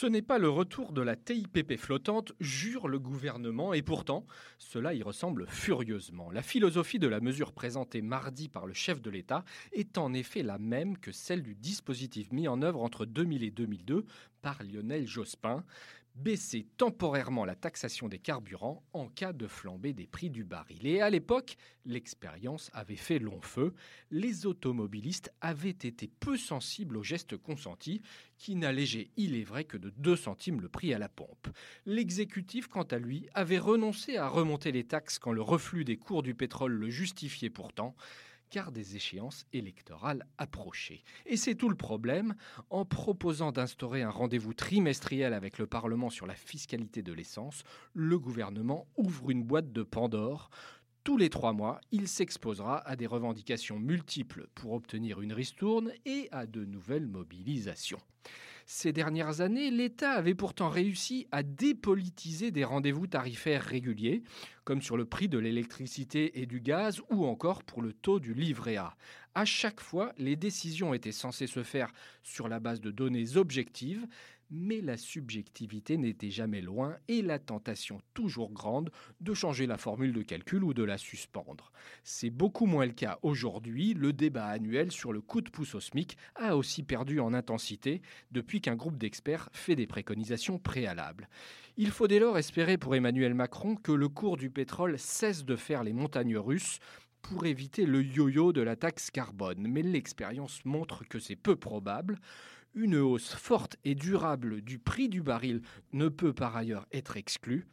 Ce n'est pas le retour de la TIPP flottante, jure le gouvernement, et pourtant, cela y ressemble furieusement. La philosophie de la mesure présentée mardi par le chef de l'État est en effet la même que celle du dispositif mis en œuvre entre 2000 et 2002 par Lionel Jospin baisser temporairement la taxation des carburants en cas de flambée des prix du baril. Et à l'époque, l'expérience avait fait long feu. Les automobilistes avaient été peu sensibles aux gestes consentis, qui n'allégeaient, il est vrai, que de 2 centimes le prix à la pompe. L'exécutif, quant à lui, avait renoncé à remonter les taxes quand le reflux des cours du pétrole le justifiait pourtant car des échéances électorales approchaient. Et c'est tout le problème. En proposant d'instaurer un rendez-vous trimestriel avec le Parlement sur la fiscalité de l'essence, le gouvernement ouvre une boîte de Pandore. Tous les trois mois, il s'exposera à des revendications multiples pour obtenir une ristourne et à de nouvelles mobilisations. Ces dernières années, l'État avait pourtant réussi à dépolitiser des rendez-vous tarifaires réguliers, comme sur le prix de l'électricité et du gaz ou encore pour le taux du livret A. À chaque fois, les décisions étaient censées se faire sur la base de données objectives, mais la subjectivité n'était jamais loin et la tentation toujours grande de changer la formule de calcul ou de la suspendre. C'est beaucoup moins le cas aujourd'hui, le débat annuel sur le coup de pouce au SMIC a aussi perdu en intensité depuis qu'un groupe d'experts fait des préconisations préalables. Il faut dès lors espérer pour Emmanuel Macron que le cours du pétrole cesse de faire les montagnes russes pour éviter le yo-yo de la taxe carbone, mais l'expérience montre que c'est peu probable. Une hausse forte et durable du prix du baril ne peut par ailleurs être exclue.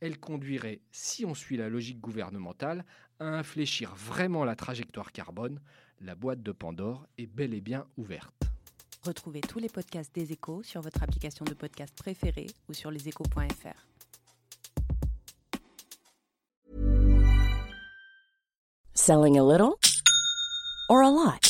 Elle conduirait, si on suit la logique gouvernementale, à infléchir vraiment la trajectoire carbone. La boîte de Pandore est bel et bien ouverte. Retrouvez tous les podcasts des échos sur votre application de podcast préférée ou sur leséchos.fr. Selling a little or a lot?